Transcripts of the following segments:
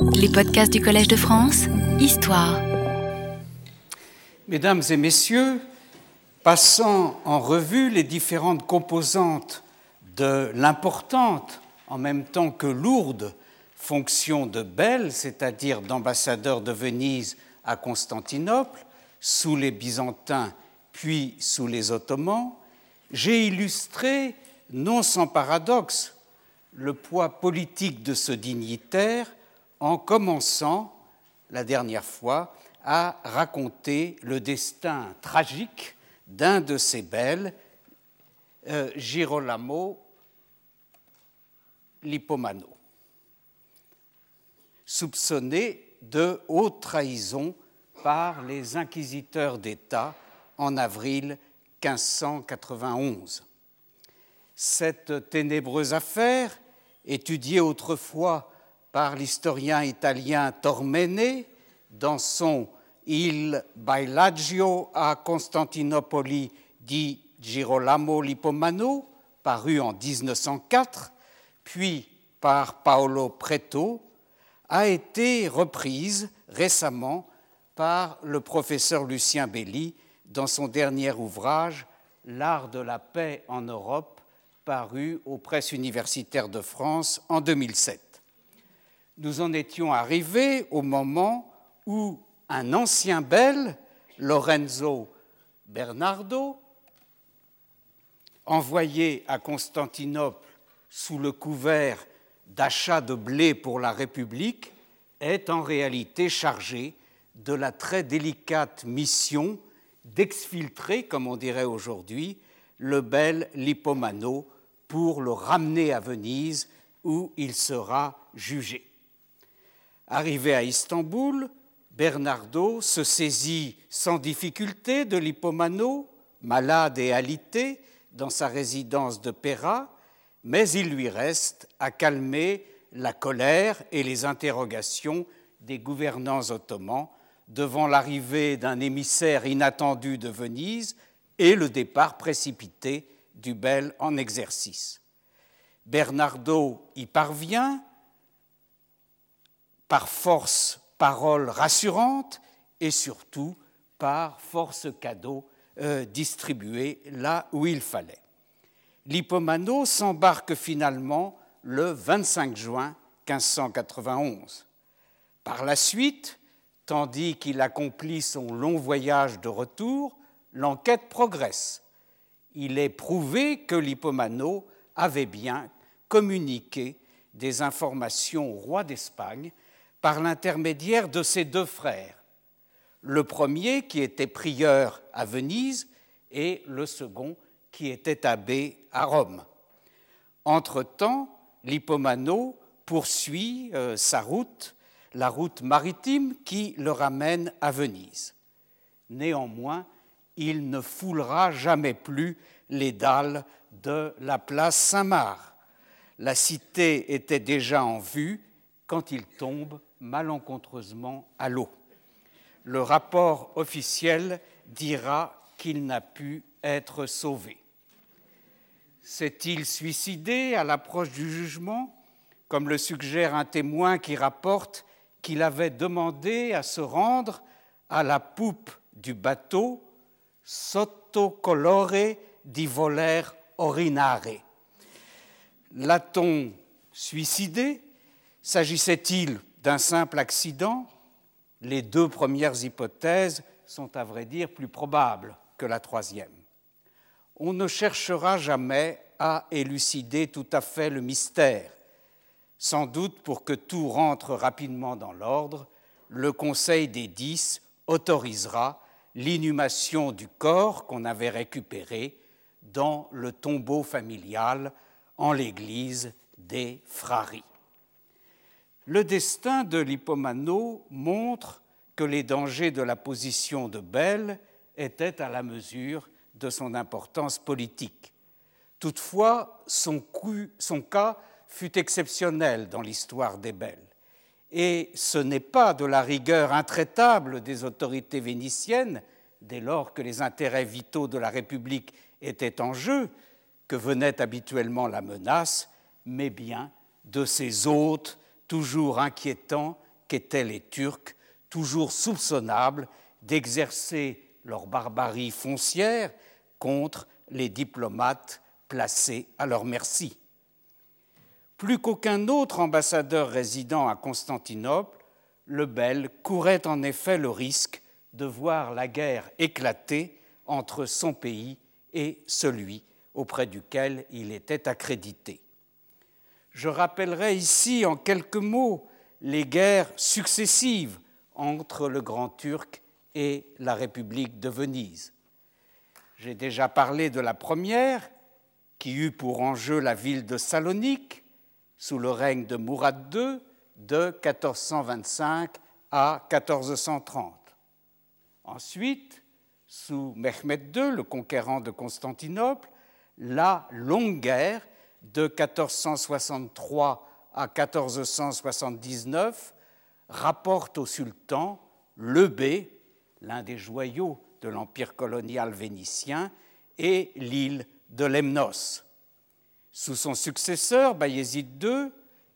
Les podcasts du Collège de France, Histoire. Mesdames et messieurs, passant en revue les différentes composantes de l'importante, en même temps que lourde, fonction de Belle, c'est-à-dire d'ambassadeur de Venise à Constantinople, sous les Byzantins puis sous les Ottomans, j'ai illustré, non sans paradoxe, le poids politique de ce dignitaire en commençant, la dernière fois, à raconter le destin tragique d'un de ses belles, euh, Girolamo Lippomano, soupçonné de haute trahison par les inquisiteurs d'État en avril 1591. Cette ténébreuse affaire, étudiée autrefois par l'historien italien Tormene dans son Il Bailagio a Constantinopoli di Girolamo Lippomano, paru en 1904, puis par Paolo Preto, a été reprise récemment par le professeur Lucien Belli dans son dernier ouvrage L'art de la paix en Europe, paru aux presses universitaires de France en 2007. Nous en étions arrivés au moment où un ancien bel, Lorenzo Bernardo, envoyé à Constantinople sous le couvert d'achat de blé pour la République, est en réalité chargé de la très délicate mission d'exfiltrer, comme on dirait aujourd'hui, le bel Lippomano pour le ramener à Venise où il sera jugé. Arrivé à Istanbul, Bernardo se saisit sans difficulté de Lippomano, malade et alité, dans sa résidence de Péra, mais il lui reste à calmer la colère et les interrogations des gouvernants ottomans devant l'arrivée d'un émissaire inattendu de Venise et le départ précipité du bel en exercice. Bernardo y parvient par force paroles rassurantes et surtout par force cadeau euh, distribués là où il fallait. Lippomano s'embarque finalement le 25 juin 1591. Par la suite, Tandis qu'il accomplit son long voyage de retour, l'enquête progresse. Il est prouvé que Lippomano avait bien communiqué des informations au roi d'Espagne par l'intermédiaire de ses deux frères, le premier qui était prieur à Venise et le second qui était abbé à Rome. Entre-temps, Lippomano poursuit euh, sa route la route maritime qui le ramène à Venise. Néanmoins, il ne foulera jamais plus les dalles de la place Saint-Marc. La cité était déjà en vue quand il tombe malencontreusement à l'eau. Le rapport officiel dira qu'il n'a pu être sauvé. S'est-il suicidé à l'approche du jugement, comme le suggère un témoin qui rapporte qu'il avait demandé à se rendre à la poupe du bateau sotto colore di voler orinare? L'a-t-on suicidé? S'agissait-il d'un simple accident Les deux premières hypothèses sont à vrai dire plus probables que la troisième. On ne cherchera jamais à élucider tout à fait le mystère sans doute pour que tout rentre rapidement dans l'ordre, le Conseil des dix autorisera l'inhumation du corps qu'on avait récupéré dans le tombeau familial en l'église des Frari. Le destin de Lippomano montre que les dangers de la position de Belle étaient à la mesure de son importance politique. Toutefois, son, cas fut exceptionnel dans l'histoire des Belles. Et ce n'est pas de la rigueur intraitable des autorités vénitiennes, dès lors que les intérêts vitaux de la République étaient en jeu, que venait habituellement la menace, mais bien de ces hôtes toujours inquiétants qu'étaient les Turcs, toujours soupçonnables d'exercer leur barbarie foncière contre les diplomates placés à leur merci. Plus qu'aucun autre ambassadeur résidant à Constantinople, le Bel courait en effet le risque de voir la guerre éclater entre son pays et celui auprès duquel il était accrédité. Je rappellerai ici en quelques mots les guerres successives entre le Grand Turc et la République de Venise. J'ai déjà parlé de la première, qui eut pour enjeu la ville de Salonique, sous le règne de Mourad II, de 1425 à 1430. Ensuite, sous Mehmed II, le conquérant de Constantinople, la longue guerre de 1463 à 1479 rapporte au sultan le B, l'un des joyaux de l'empire colonial vénitien, et l'île de Lemnos. Sous son successeur, Bayezid II,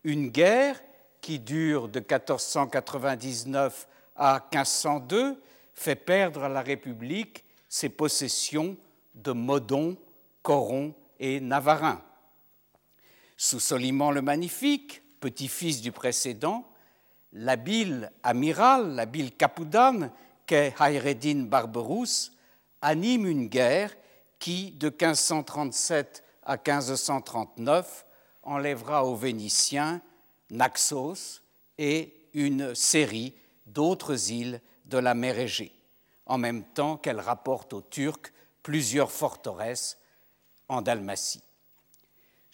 une guerre qui dure de 1499 à 1502 fait perdre à la République ses possessions de Modon, Coron et Navarin. Sous Soliman le Magnifique, petit-fils du précédent, l'habile amiral, l'habile Capoudan, qu'est Hayreddin Barberousse, anime une guerre qui, de 1537 à 1539, enlèvera aux Vénitiens Naxos et une série d'autres îles de la mer Égée, en même temps qu'elle rapporte aux Turcs plusieurs forteresses en Dalmatie.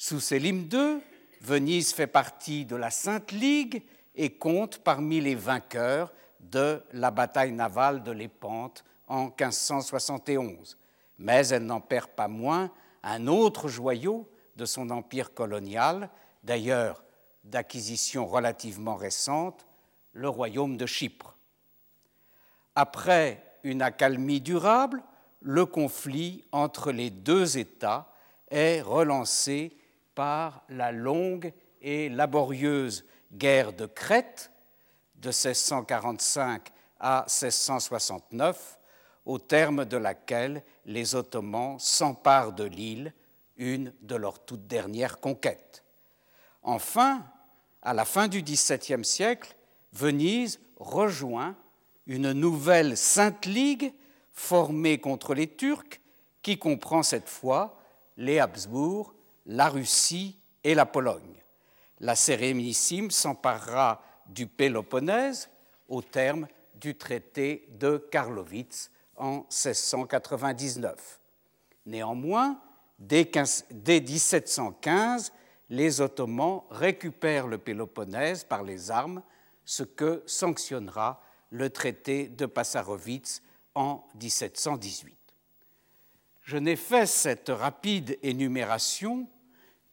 Sous Sélim II, Venise fait partie de la Sainte Ligue et compte parmi les vainqueurs de la bataille navale de Lépante en 1571. Mais elle n'en perd pas moins un autre joyau de son empire colonial, d'ailleurs d'acquisition relativement récente, le royaume de Chypre. Après une accalmie durable, le conflit entre les deux États est relancé par la longue et laborieuse guerre de Crète de 1645 à 1669, au terme de laquelle les Ottomans s'emparent de l'île, une de leurs toutes dernières conquêtes. Enfin, à la fin du XVIIe siècle, Venise rejoint une nouvelle Sainte Ligue formée contre les Turcs qui comprend cette fois les Habsbourg, la Russie et la Pologne. La Sérénissime s'emparera du Péloponnèse au terme du traité de Karlowitz en 1699. Néanmoins, dès, 1715, les Ottomans récupèrent le Péloponnèse par les armes, ce que sanctionnera le traité de Passarowitz en 1718. Je n'ai fait cette rapide énumération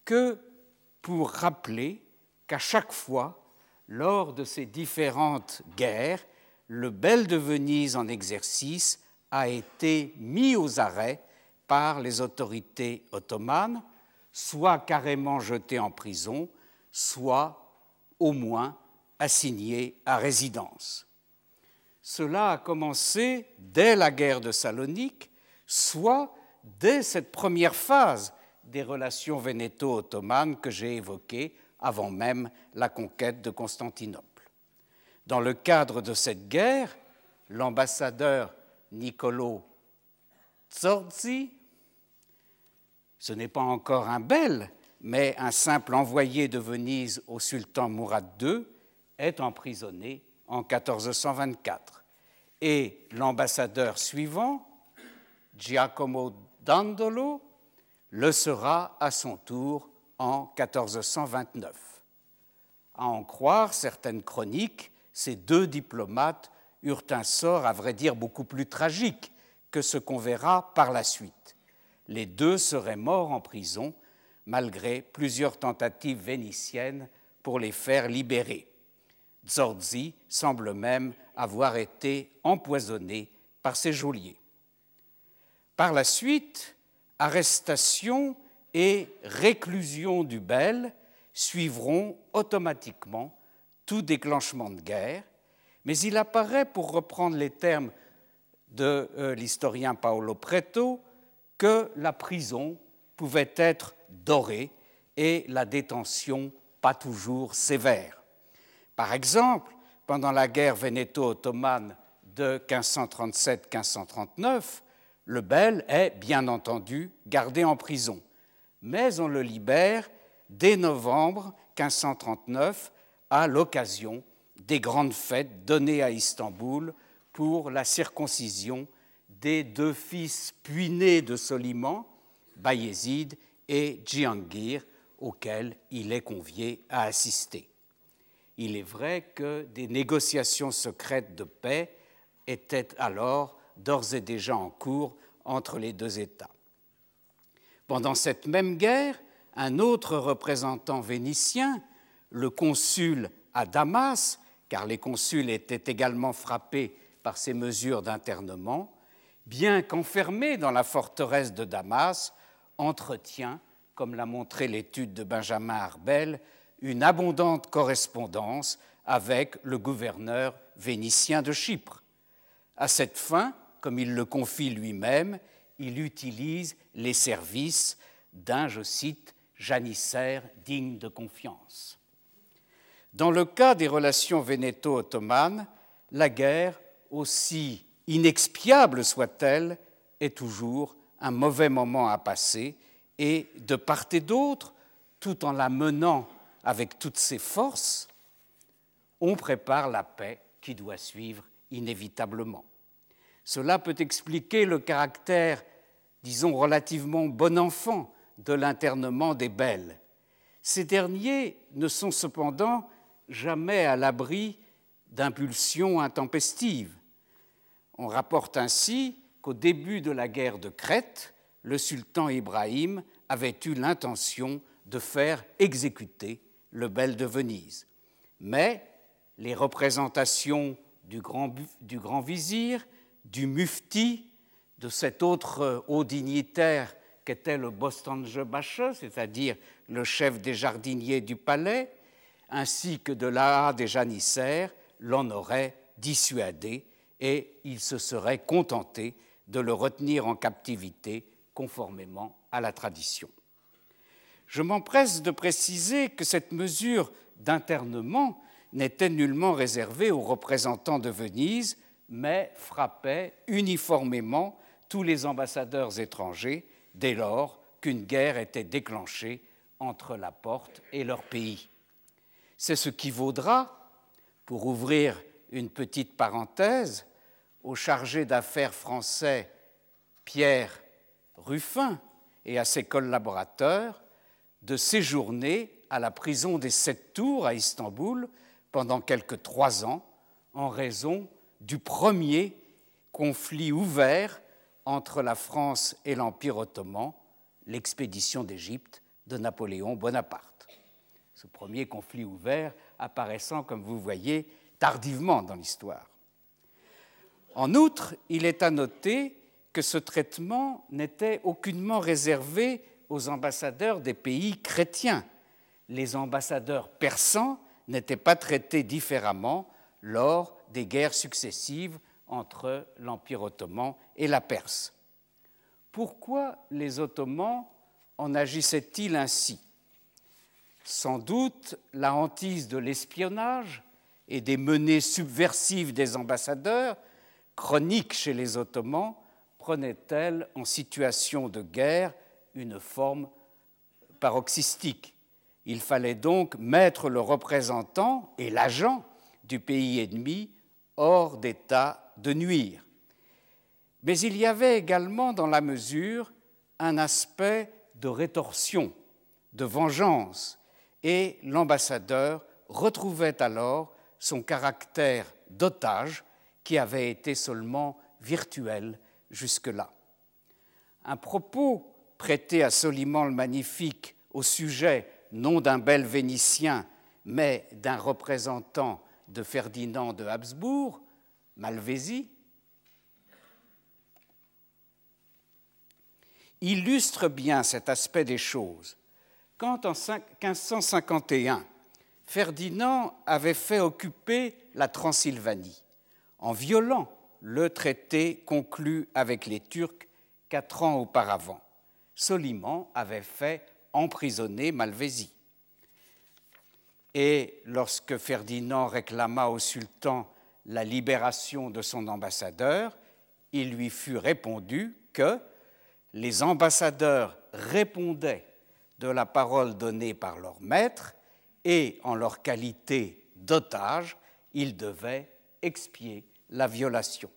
que pour rappeler qu'à chaque fois, lors de ces différentes guerres, le bel de Venise en exercice a été mis aux arrêts par les autorités ottomanes, soit carrément jeté en prison, soit au moins assigné à résidence. Cela a commencé dès la guerre de Salonique, soit dès cette première phase des relations vénéto-ottomanes que j'ai évoquées avant même la conquête de Constantinople. Dans le cadre de cette guerre, l'ambassadeur Niccolo Zorzi, ce n'est pas encore un bel, mais un simple envoyé de Venise au sultan Mourad II, est emprisonné en 1424. Et l'ambassadeur suivant, Giacomo Dandolo, le sera à son tour en 1429. À en croire certaines chroniques, ces deux diplomates eurent un sort, à vrai dire, beaucoup plus tragique que ce qu'on verra par la suite. Les deux seraient morts en prison, malgré plusieurs tentatives vénitiennes pour les faire libérer. Zorzi semble même avoir été empoisonné par ses geôliers. Par la suite, arrestation et réclusion du Bel suivront automatiquement tout déclenchement de guerre, mais il apparaît, pour reprendre les termes de euh, l'historien Paolo Preto, que la prison pouvait être dorée et la détention pas toujours sévère. Par exemple, pendant la guerre vénéto-ottomane de 1537-1539, le bel est bien entendu gardé en prison, mais on le libère dès novembre 1539 à l'occasion des grandes fêtes données à Istanbul pour la circoncision des deux fils puinés de Soliman, Bayezid et Djihangir, auxquels il est convié à assister. Il est vrai que des négociations secrètes de paix étaient alors d'ores et déjà en cours entre les deux États. Pendant cette même guerre, un autre représentant vénitien, le consul à Damas, car les consuls étaient également frappés par ces mesures d'internement, bien qu'enfermé dans la forteresse de Damas, entretient, comme l'a montré l'étude de Benjamin Arbel, une abondante correspondance avec le gouverneur vénitien de Chypre. À cette fin, comme il le confie lui-même, il utilise les services d'un, je cite, janissaire digne de confiance. Dans le cas des relations vénéto-ottomanes, la guerre, aussi inexpiable soit-elle, est toujours un mauvais moment à passer et de part et d'autre, tout en la menant avec toutes ses forces, on prépare la paix qui doit suivre inévitablement. Cela peut expliquer le caractère, disons, relativement bon enfant de l'internement des belles. Ces derniers ne sont cependant jamais à l'abri d'impulsions intempestives. On rapporte ainsi qu'au début de la guerre de Crète, le sultan Ibrahim avait eu l'intention de faire exécuter le bel de Venise. Mais les représentations du grand, du grand vizir, du mufti, de cet autre haut dignitaire qu'était le Bostange Bache, c'est-à-dire le chef des jardiniers du palais, ainsi que de l'Aa des janissaires, l'en aurait dissuadé et il se serait contenté de le retenir en captivité conformément à la tradition. Je m'empresse de préciser que cette mesure d'internement n'était nullement réservée aux représentants de Venise, mais frappait uniformément tous les ambassadeurs étrangers dès lors qu'une guerre était déclenchée entre la porte et leur pays. C'est ce qui vaudra, pour ouvrir une petite parenthèse, au chargé d'affaires français Pierre Ruffin et à ses collaborateurs de séjourner à la prison des Sept Tours à Istanbul pendant quelques trois ans en raison du premier conflit ouvert entre la France et l'Empire ottoman, l'expédition d'Égypte de Napoléon Bonaparte. Ce premier conflit ouvert apparaissant, comme vous voyez, tardivement dans l'histoire. En outre, il est à noter que ce traitement n'était aucunement réservé aux ambassadeurs des pays chrétiens. Les ambassadeurs persans n'étaient pas traités différemment lors des guerres successives entre l'Empire ottoman et la Perse. Pourquoi les Ottomans en agissaient-ils ainsi? Sans doute la hantise de l'espionnage et des menées subversives des ambassadeurs, chroniques chez les Ottomans, prenait-elle en situation de guerre une forme paroxystique? Il fallait donc mettre le représentant et l'agent du pays ennemi hors d'état de nuire. Mais il y avait également dans la mesure un aspect de rétorsion, de vengeance, et l'ambassadeur retrouvait alors son caractère d'otage qui avait été seulement virtuel jusque-là. Un propos prêté à Soliman le Magnifique au sujet non d'un bel Vénitien, mais d'un représentant de Ferdinand de Habsbourg, Malvésie, illustre bien cet aspect des choses. Quand en 1551, Ferdinand avait fait occuper la Transylvanie en violant le traité conclu avec les Turcs quatre ans auparavant. Soliman avait fait emprisonner Malvésie. Et lorsque Ferdinand réclama au sultan la libération de son ambassadeur, il lui fut répondu que les ambassadeurs répondaient de la parole donnée par leur maître et en leur qualité d'otage, ils devaient expier la violation.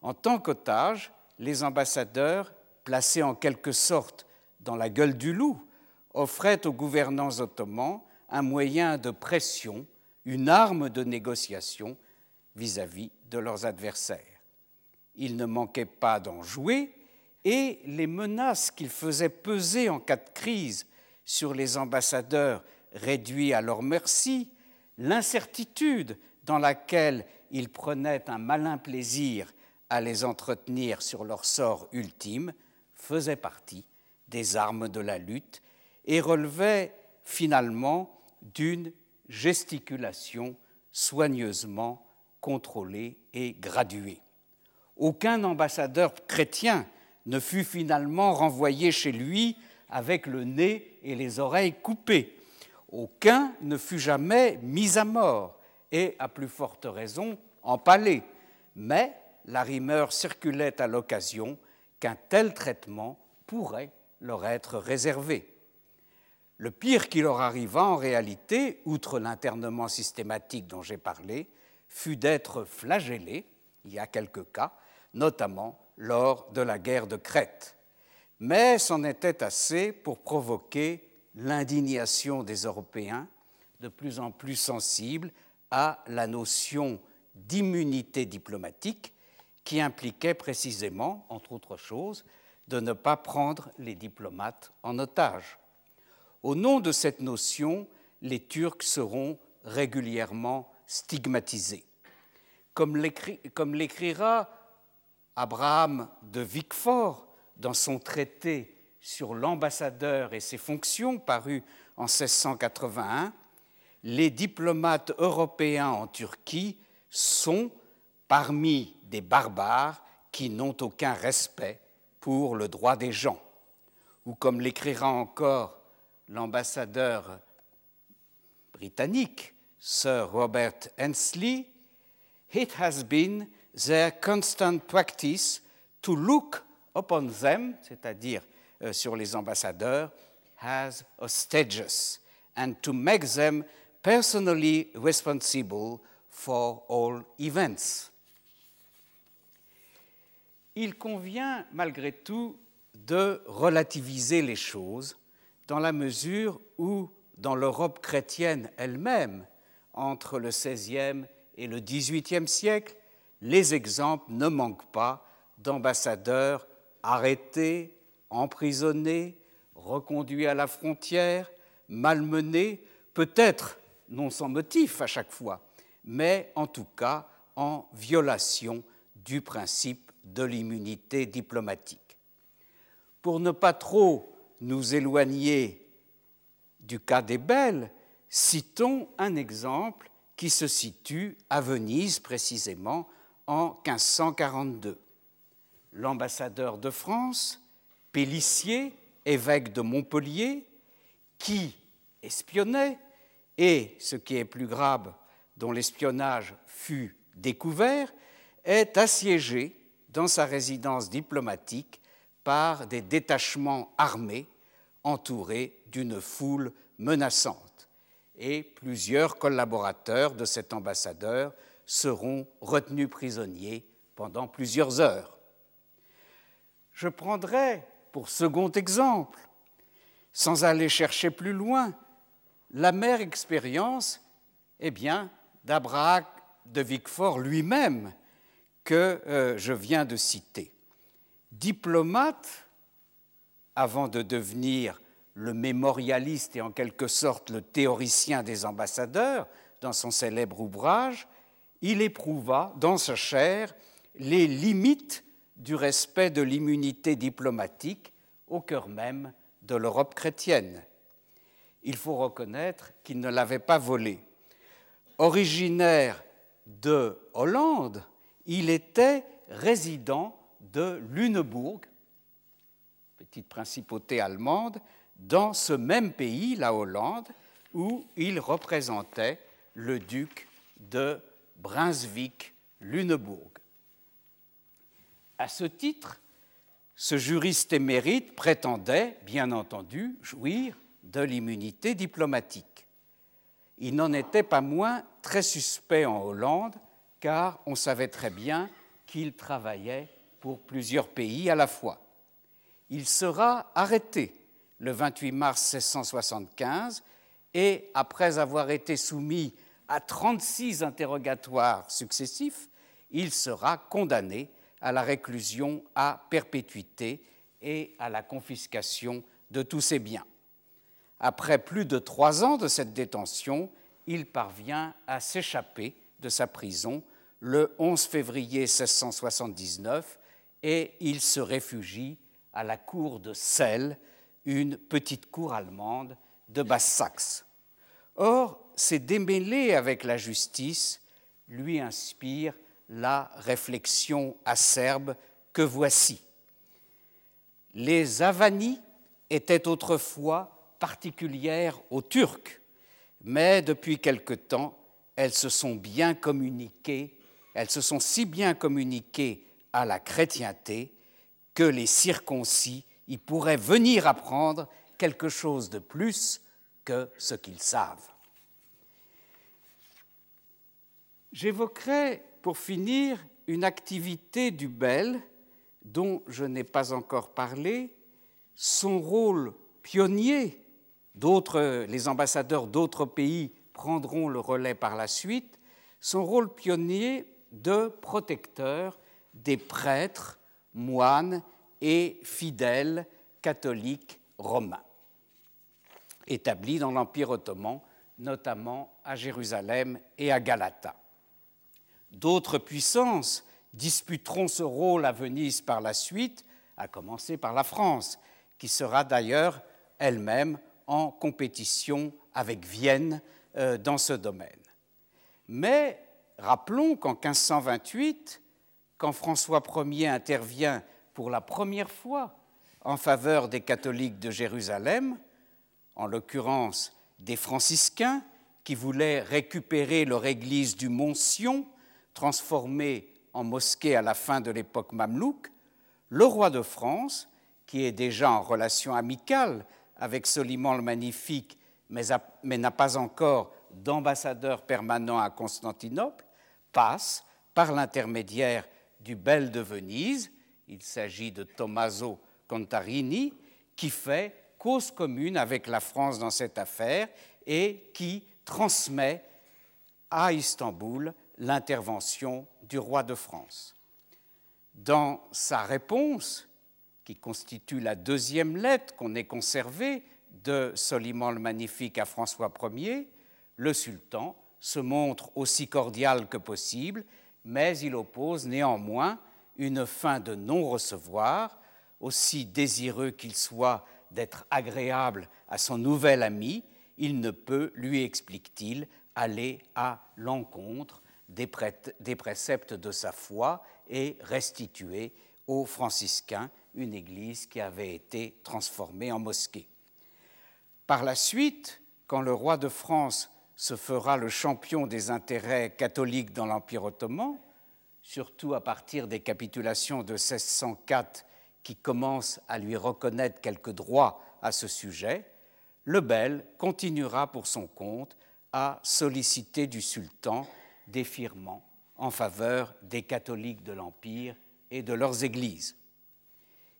En tant qu'otages, les ambassadeurs, placés en quelque sorte dans la gueule du loup, offraient aux gouvernants ottomans un moyen de pression, une arme de négociation vis-à-vis de leurs adversaires. Ils ne manquaient pas d'en jouer et les menaces qu'ils faisaient peser en cas de crise sur les ambassadeurs réduits à leur merci, l'incertitude dans laquelle ils prenaient un malin plaisir à les entretenir sur leur sort ultime, faisaient partie des armes de la lutte et relevaient finalement d'une gesticulation soigneusement contrôlée et graduée. Aucun ambassadeur chrétien ne fut finalement renvoyé chez lui avec le nez et les oreilles coupés. Aucun ne fut jamais mis à mort et, à plus forte raison, empalé. Mais la rumeur circulait à l'occasion qu'un tel traitement pourrait leur être réservé. Le pire qui leur arriva en réalité, outre l'internement systématique dont j'ai parlé, fut d'être flagellés, il y a quelques cas, notamment lors de la guerre de Crète. Mais c'en était assez pour provoquer l'indignation des Européens, de plus en plus sensibles à la notion d'immunité diplomatique qui impliquait précisément, entre autres choses, de ne pas prendre les diplomates en otage. Au nom de cette notion, les Turcs seront régulièrement stigmatisés. Comme l'écrira Abraham de Vicfort dans son traité sur l'ambassadeur et ses fonctions paru en 1681, les diplomates européens en Turquie sont parmi des barbares qui n'ont aucun respect pour le droit des gens. Ou comme l'écrira encore l'ambassadeur britannique, Sir Robert Hensley, it has been their constant practice to look upon them, c'est-à-dire euh, sur les ambassadeurs, as hostages, and to make them personally responsible for all events. Il convient malgré tout de relativiser les choses dans la mesure où, dans l'Europe chrétienne elle-même, entre le XVIe et le XVIIIe siècle, les exemples ne manquent pas d'ambassadeurs arrêtés, emprisonnés, reconduits à la frontière, malmenés, peut-être non sans motif à chaque fois, mais en tout cas en violation du principe de l'immunité diplomatique. Pour ne pas trop nous éloigner du cas des Belles, citons un exemple qui se situe à Venise précisément en 1542. L'ambassadeur de France, Pélissier, évêque de Montpellier, qui espionnait, et, ce qui est plus grave, dont l'espionnage fut découvert, est assiégé dans sa résidence diplomatique par des détachements armés entourés d'une foule menaçante. Et plusieurs collaborateurs de cet ambassadeur seront retenus prisonniers pendant plusieurs heures. Je prendrai pour second exemple, sans aller chercher plus loin, la mère expérience eh d'Abraham de Vicfort lui-même que euh, je viens de citer. Diplomate, avant de devenir le mémorialiste et en quelque sorte le théoricien des ambassadeurs dans son célèbre ouvrage, il éprouva dans sa chair les limites du respect de l'immunité diplomatique au cœur même de l'Europe chrétienne. il faut reconnaître qu'il ne l'avait pas volé. Originaire de Hollande, il était résident de Lüneburg, petite principauté allemande, dans ce même pays, la Hollande, où il représentait le duc de Brunswick-Lüneburg. À ce titre, ce juriste émérite prétendait, bien entendu, jouir de l'immunité diplomatique. Il n'en était pas moins très suspect en Hollande, car on savait très bien qu'il travaillait pour plusieurs pays à la fois. Il sera arrêté le 28 mars 1675 et, après avoir été soumis à 36 interrogatoires successifs, il sera condamné à la réclusion à perpétuité et à la confiscation de tous ses biens. Après plus de trois ans de cette détention, il parvient à s'échapper de sa prison le 11 février 1679 et il se réfugie à la cour de Celle, une petite cour allemande de Basse-Saxe. Or, ces démêlés avec la justice lui inspirent la réflexion acerbe que voici. Les avanies étaient autrefois particulières aux Turcs, mais depuis quelque temps, elles se sont bien communiquées, elles se sont si bien communiquées à la chrétienté que les circoncis y pourraient venir apprendre quelque chose de plus que ce qu'ils savent. J'évoquerai pour finir une activité du Bel dont je n'ai pas encore parlé, son rôle pionnier, les ambassadeurs d'autres pays prendront le relais par la suite, son rôle pionnier de protecteur des prêtres, moines et fidèles catholiques romains, établis dans l'Empire ottoman, notamment à Jérusalem et à Galata. D'autres puissances disputeront ce rôle à Venise par la suite, à commencer par la France, qui sera d'ailleurs elle-même en compétition avec Vienne euh, dans ce domaine. Mais rappelons qu'en 1528, quand François Ier intervient pour la première fois en faveur des catholiques de Jérusalem, en l'occurrence des franciscains qui voulaient récupérer leur église du Mont Sion, transformée en mosquée à la fin de l'époque mamelouk, le roi de France, qui est déjà en relation amicale avec Soliman le Magnifique, mais, n'a pas encore d'ambassadeur permanent à Constantinople, passe par l'intermédiaire du Bel de Venise, il s'agit de Tommaso Contarini, qui fait cause commune avec la France dans cette affaire et qui transmet à Istanbul l'intervention du roi de France. Dans sa réponse, qui constitue la deuxième lettre qu'on ait conservée de Soliman le Magnifique à François Ier, le sultan se montre aussi cordial que possible, mais il oppose néanmoins une fin de non-recevoir, aussi désireux qu'il soit d'être agréable à son nouvel ami, il ne peut, lui explique-t-il, aller à l'encontre des, préceptes de sa foi et restituer aux franciscains une église qui avait été transformée en mosquée. Par la suite, quand le roi de France se fera le champion des intérêts catholiques dans l'Empire ottoman, surtout à partir des capitulations de 1604 qui commencent à lui reconnaître quelques droits à ce sujet, le Bel continuera pour son compte à solliciter du sultan des firmants en faveur des catholiques de l'Empire et de leurs églises.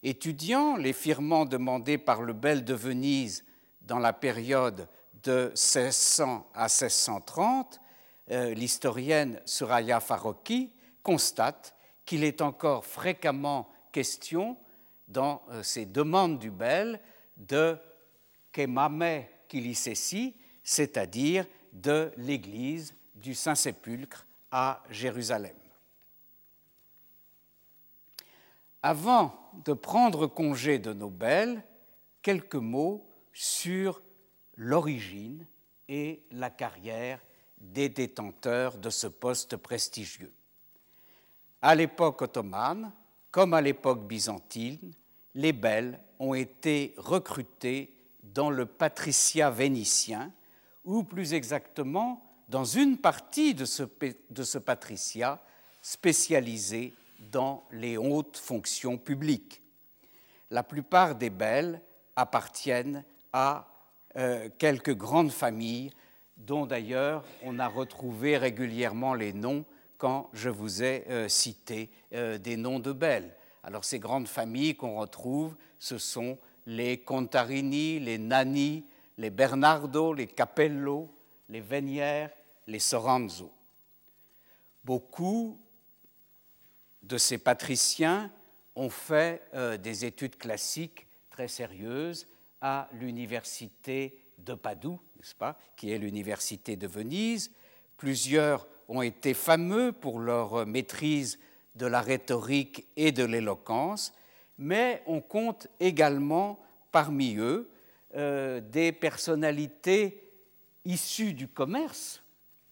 Étudiant les firmants demandés par le Bel de Venise dans la période de 1600 à 1630, euh, l'historienne Suraya Farocki constate qu'il est encore fréquemment question dans euh, ces demandes du Bel de Kemame Kilisesi, c'est-à-dire de l'Église du Saint-Sépulcre à Jérusalem. Avant de prendre congé de Nobel, quelques mots sur l'origine et la carrière des détenteurs de ce poste prestigieux. À l'époque ottomane, comme à l'époque byzantine, les belles ont été recrutés dans le patriciat vénitien, ou plus exactement dans une partie de ce, de ce patriciat spécialisé dans les hautes fonctions publiques. La plupart des belles appartiennent à euh, quelques grandes familles dont d'ailleurs on a retrouvé régulièrement les noms quand je vous ai euh, cité euh, des noms de belles. Alors ces grandes familles qu'on retrouve, ce sont les Contarini, les Nani, les Bernardo, les Capello, les Venières, les Soranzo. Beaucoup de ces patriciens ont fait des études classiques très sérieuses à l'université de Padoue, n'est-ce pas, qui est l'université de Venise. Plusieurs ont été fameux pour leur maîtrise de la rhétorique et de l'éloquence, mais on compte également parmi eux euh, des personnalités issues du commerce,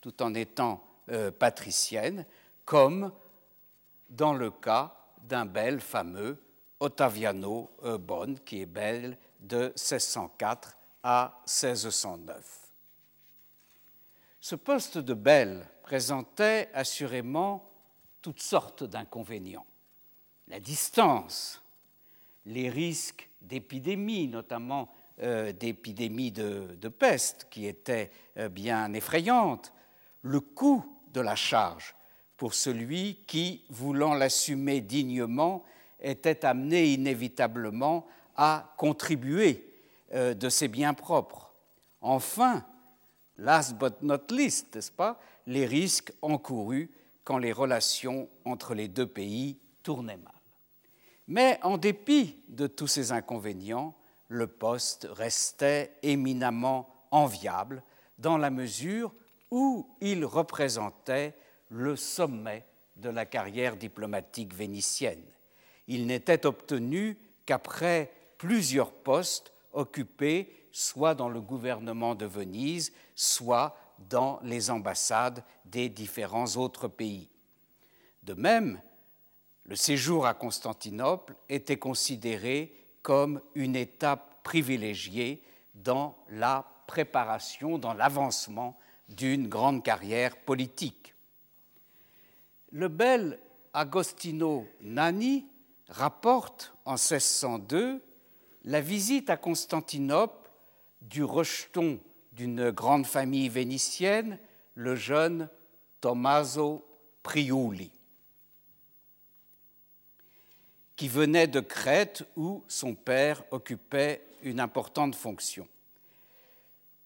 tout en étant euh, patriciennes, comme dans le cas d'un bel fameux Ottaviano euh, Bonne, qui est bel de 1604 à 1609. Ce poste de belle présentait assurément toutes sortes d'inconvénients. La distance, les risques d'épidémie, notamment euh, d'épidémie de, peste, qui étaient euh, bien effrayantes, le coût de la charge pour celui qui, voulant l'assumer dignement, était amené inévitablement à contribuer euh, de ses biens propres. Enfin, last but not least, n'est-ce pas, les risques encourus quand les relations entre les deux pays tournaient mal. Mais en dépit de tous ces inconvénients, le poste restait éminemment enviable dans la mesure où il représentait le sommet de la carrière diplomatique vénitienne. Il n'était obtenu qu'après plusieurs postes occupés soit dans le gouvernement de Venise, soit dans les ambassades des différents autres pays. De même, le séjour à Constantinople était considéré comme une étape privilégiée dans la préparation, dans l'avancement d'une grande carrière politique. Le bel Agostino Nani rapporte en 1602 la visite à Constantinople du rejeton d'une grande famille vénitienne, le jeune Tommaso Priuli, qui venait de Crète où son père occupait une importante fonction.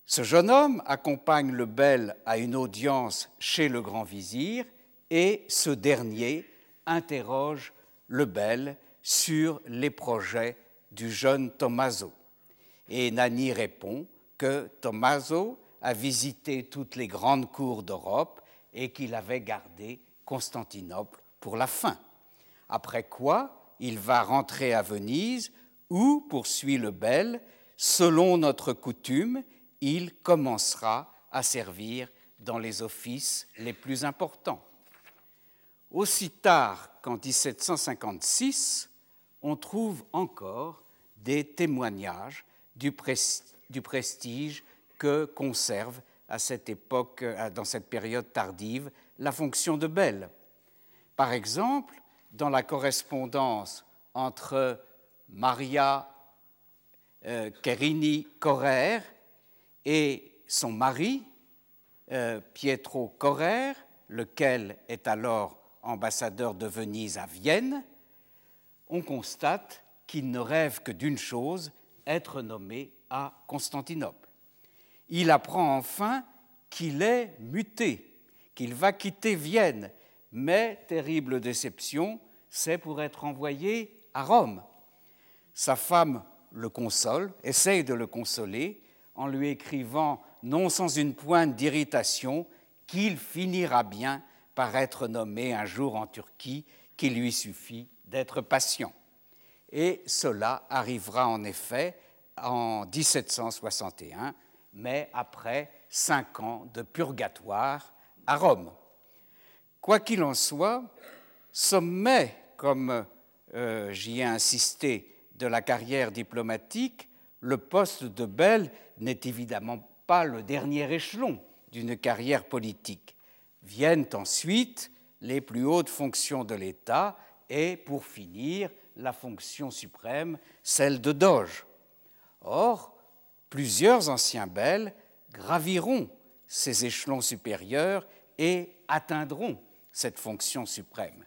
Ce jeune homme accompagne le bel à une audience chez le grand vizir et ce dernier interroge le bel sur les projets du jeune Tommaso. Et Nani répond que Tommaso a visité toutes les grandes cours d'Europe et qu'il avait gardé Constantinople pour la fin. Après quoi, il va rentrer à Venise où, poursuit le bel, selon notre coutume, il commencera à servir dans les offices les plus importants. Aussi tard qu'en 1756, on trouve encore des témoignages du, prestige que conserve à cette époque, euh, dans cette période tardive, la fonction de belle. Par exemple, dans la correspondance entre Maria euh, Querini Correr et son mari, euh, Pietro Correr, lequel est alors ambassadeur de Venise à Vienne, on constate qu'il ne rêve que d'une chose, être nommé à Constantinople. Il apprend enfin qu'il est muté, qu'il va quitter Vienne, mais, terrible déception, c'est pour être envoyé à Rome. Sa femme le console, essaye de le consoler, en lui écrivant, non sans une pointe d'irritation, qu'il finira bien par être nommé un jour en Turquie, qu'il lui suffit d'être patient. Et cela arrivera en effet en 1761, mais après cinq ans de purgatoire à Rome. Quoi qu'il en soit, sommet, comme euh, j'y ai insisté, de la carrière diplomatique, le poste de Bell n'est évidemment pas le dernier échelon d'une carrière politique. Viennent ensuite les plus hautes fonctions de l'État et, pour finir, la fonction suprême, celle de doge. Or, plusieurs anciens belles graviront ces échelons supérieurs et atteindront cette fonction suprême.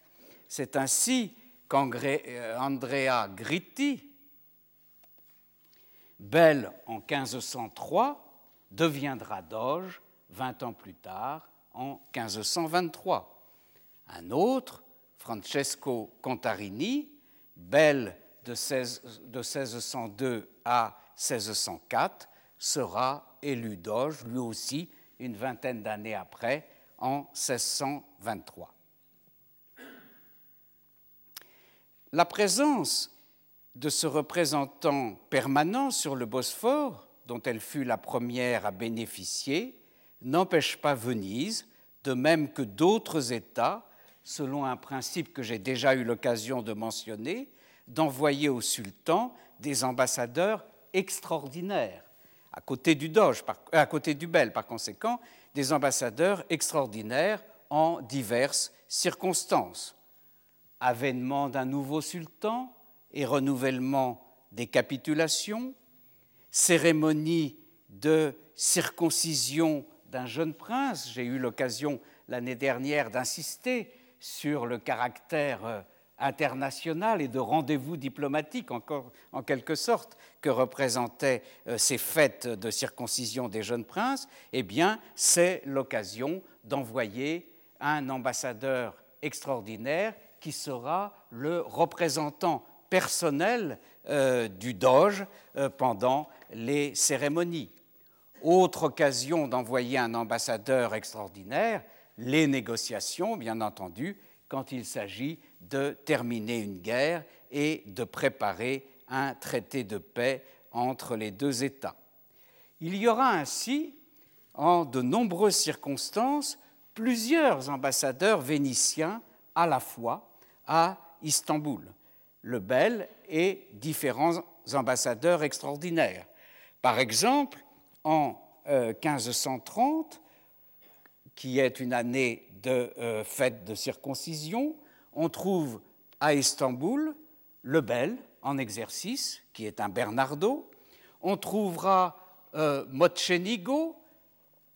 C'est ainsi qu'Andrea Gritti, belle en 1503, deviendra doge 20 ans plus tard, en 1523. Un autre, Francesco Contarini, belle de, 1602 à 1604, sera élu doge, lui aussi, une vingtaine d'années après, en 1623. La présence de ce représentant permanent sur le Bosphore, dont elle fut la première à bénéficier, n'empêche pas Venise, de même que d'autres États, selon un principe que j'ai déjà eu l'occasion de mentionner, d'envoyer au sultan des ambassadeurs extraordinaires, à côté du Doge, à côté du Bel, par conséquent, des ambassadeurs extraordinaires en diverses circonstances. Avènement d'un nouveau sultan et renouvellement des capitulations, cérémonie de circoncision d'un jeune prince. J'ai eu l'occasion l'année dernière d'insister sur le caractère euh, international et de rendez-vous diplomatique, encore, en quelque sorte, que représentaient euh, ces fêtes de circoncision des jeunes princes, eh bien, c'est l'occasion d'envoyer un ambassadeur extraordinaire qui sera le représentant personnel euh, du Doge pendant les cérémonies. Autre occasion d'envoyer un ambassadeur extraordinaire, les négociations, bien entendu, quand il s'agit de terminer une guerre et de préparer un traité de paix entre les deux États. Il y aura ainsi, en de nombreuses circonstances, plusieurs ambassadeurs vénitiens à la fois à Istanbul, le Bel et différents ambassadeurs extraordinaires. Par exemple, en 1530, euh, qui est une année de euh, fête de circoncision, on trouve à Istanbul le Bel en exercice, qui est un Bernardo. On trouvera euh, Mocenigo,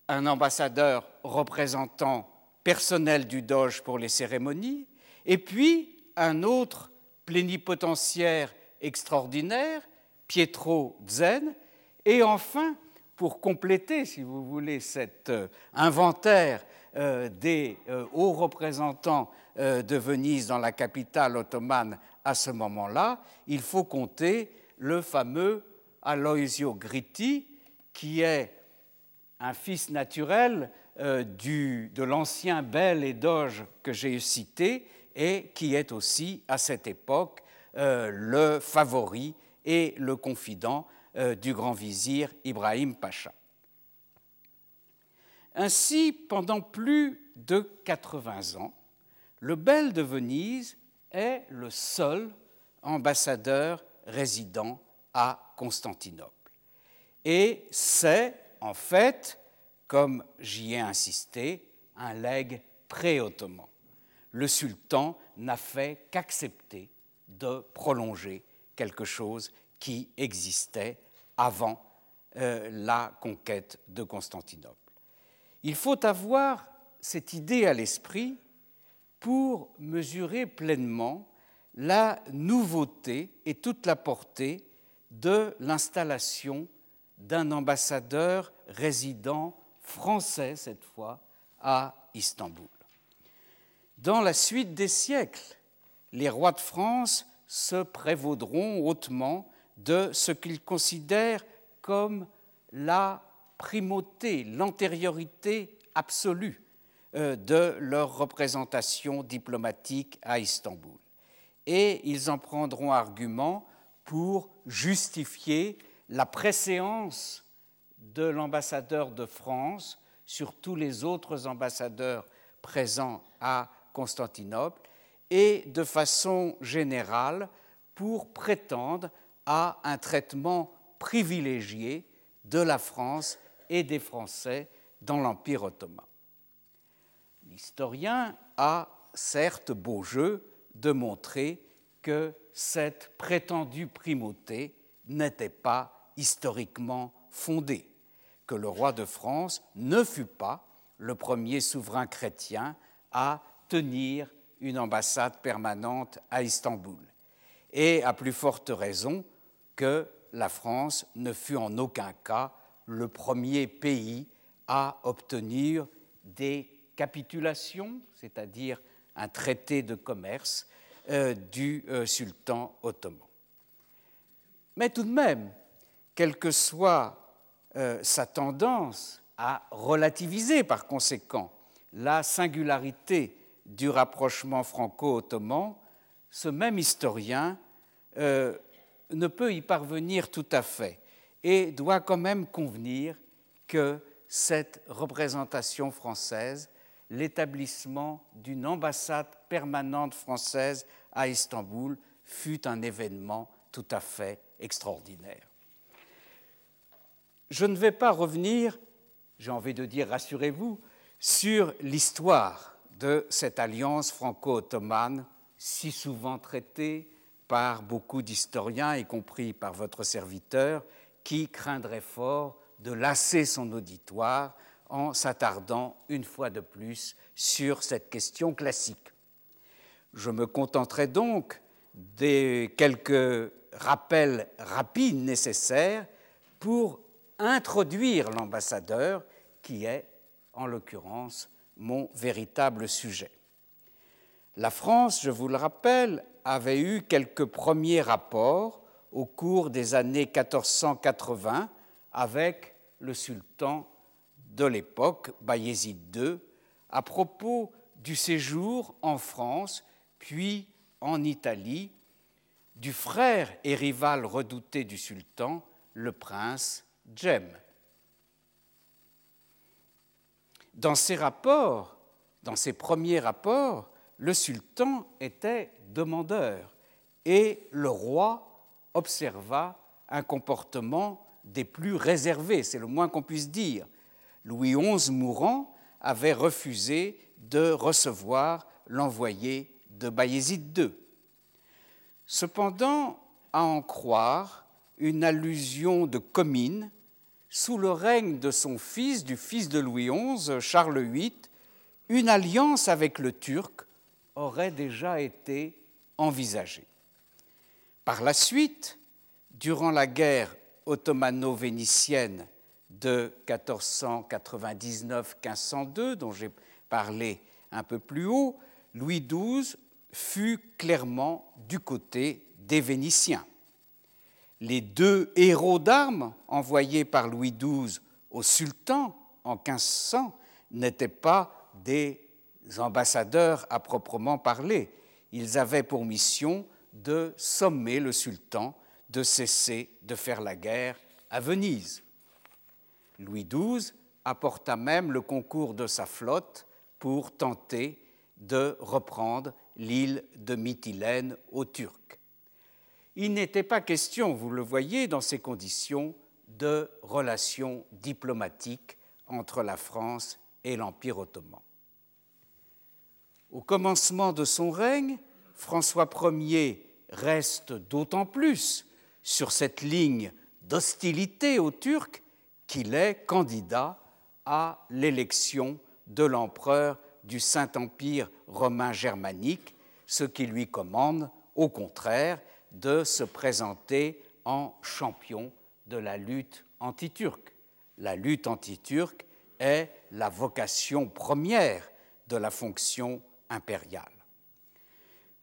un ambassadeur représentant personnel du Doge pour les cérémonies, et puis un autre plénipotentiaire extraordinaire, Pietro Zen, et enfin pour compléter, si vous voulez, cet euh, inventaire euh, des euh, hauts représentants de Venise dans la capitale ottomane à ce moment-là, il faut compter le fameux Aloisio Gritti, qui est un fils naturel de l'ancien bel et doge que j'ai cité et qui est aussi à cette époque le favori et le confident euh, du grand vizir Ibrahim Pacha. Ainsi, pendant plus de 80 ans, le bel de Venise est le seul ambassadeur résident à Constantinople. Et c'est, en fait, comme j'y ai insisté, un legs pré-ottoman. Le sultan n'a fait qu'accepter de prolonger quelque chose qui existait avant euh, la conquête de Constantinople. Il faut avoir cette idée à l'esprit pour mesurer pleinement la nouveauté et toute la portée de l'installation d'un ambassadeur résident français cette fois à Istanbul. Dans la suite des siècles, les rois de France se prévaudront hautement de ce qu'ils considèrent comme la primauté, l'antériorité absolue euh, de leur représentation diplomatique à Istanbul. Et ils en prendront argument pour justifier la préséance de l'ambassadeur de France sur tous les autres ambassadeurs présents à Constantinople et de façon générale pour prétendre à un traitement privilégié de la France et des Français dans l'Empire ottoman. L'historien a certes beau jeu de montrer que cette prétendue primauté n'était pas historiquement fondée, que le roi de France ne fut pas le premier souverain chrétien à tenir une ambassade permanente à Istanbul, et à plus forte raison que la France ne fut en aucun cas le premier pays à obtenir des capitulations, c'est-à-dire un traité de commerce euh, du euh, sultan ottoman. Mais tout de même, quelle que soit euh, sa tendance à relativiser par conséquent la singularité du rapprochement franco-ottoman, ce même historien ne peut y parvenir tout à fait et doit quand même convenir que cette représentation française, l'établissement d'une ambassade permanente française à Istanbul, fut un événement tout à fait extraordinaire. Je ne vais pas revenir, j'ai envie de dire rassurez-vous, sur l'histoire de cette alliance franco-ottomane si souvent traitée par beaucoup d'historiens, y compris par votre serviteur, qui craindrait fort de lasser son auditoire en s'attardant une fois de plus sur cette question classique. Je me contenterai donc des quelques rappels rapides nécessaires pour introduire l'ambassadeur, qui est, en l'occurrence, mon véritable sujet. La France, je vous le rappelle, avait eu quelques premiers rapports au cours des années 1480 avec le sultan de l'époque, Bayezid II, à propos du séjour en France, puis en Italie, du frère et rival redouté du sultan, le prince Jem. Dans ces rapports, dans ces premiers rapports, le sultan était demandeur et le roi observa un comportement des plus réservés, c'est le moins qu'on puisse dire. Louis XI mourant avait refusé de recevoir l'envoyé de Bayezid II. Cependant, à en croire, une allusion de commune, sous le règne de son fils, du fils de Louis XI, Charles VIII, une alliance avec le Turc aurait déjà été envisagée. Par la suite, durant la guerre ottomano-vénitienne de 1499-1502, dont j'ai parlé un peu plus haut, Louis XII fut clairement du côté des Vénitiens. Les deux héros d'armes envoyés par Louis XII au sultan en 1500 n'étaient pas des ambassadeurs à proprement parler. Ils avaient pour mission de sommer le sultan de cesser de faire la guerre à Venise. Louis XII apporta même le concours de sa flotte pour tenter de reprendre l'île de Mytilène aux Turcs. Il n'était pas question, vous le voyez, dans ces conditions, de relations diplomatiques entre la France et l'Empire ottoman. Au commencement de son règne, François Ier reste d'autant plus sur cette ligne d'hostilité aux Turcs qu'il est candidat à l'élection de l'empereur du Saint-Empire romain germanique, ce qui lui commande, au contraire, de se présenter en champion de la lutte anti-turque. La lutte anti-turque est la vocation première de la fonction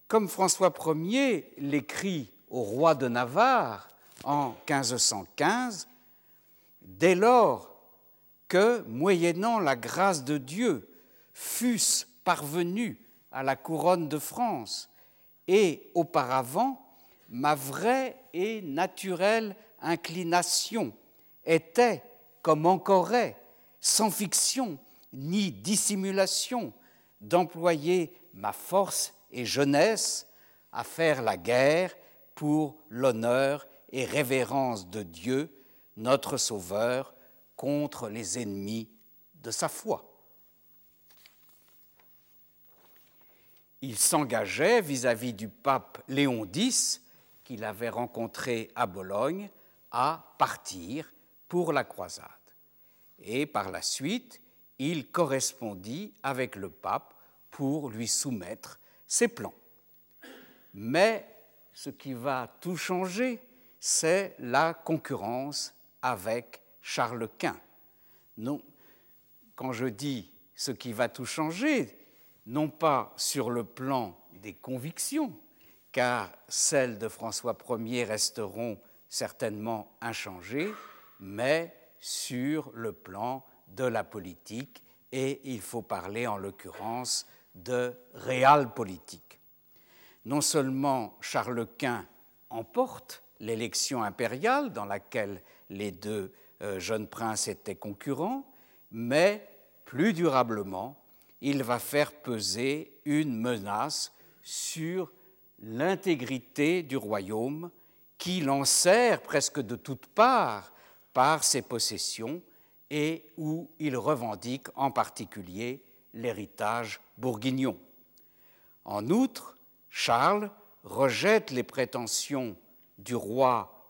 Comme François Ier l'écrit au roi de Navarre en 1515, dès lors que, moyennant la grâce de Dieu, fût-ce parvenu à la couronne de France, et auparavant, ma vraie et naturelle inclination était comme encore est, sans fiction ni dissimulation, d'employer ma force et jeunesse à faire la guerre pour l'honneur et révérence de Dieu, notre Sauveur, contre les ennemis de sa foi. Il s'engageait vis-à-vis du pape Léon X, qu'il avait rencontré à Bologne, à partir pour la croisade. Et par la suite, il correspondit avec le pape pour lui soumettre ses plans. Mais ce qui va tout changer, c'est la concurrence avec Charles Quint. Quand je dis ce qui va tout changer, non pas sur le plan des convictions, car celles de François Ier resteront certainement inchangées, mais sur le plan de la politique, et il faut parler en l'occurrence de réal politique. Non seulement Charles Quint emporte l'élection impériale dans laquelle les deux euh, jeunes princes étaient concurrents, mais plus durablement, il va faire peser une menace sur l'intégrité du royaume qui l'ensert presque de toutes parts par ses possessions et où il revendique en particulier l'héritage bourguignon. En outre, Charles rejette les prétentions du roi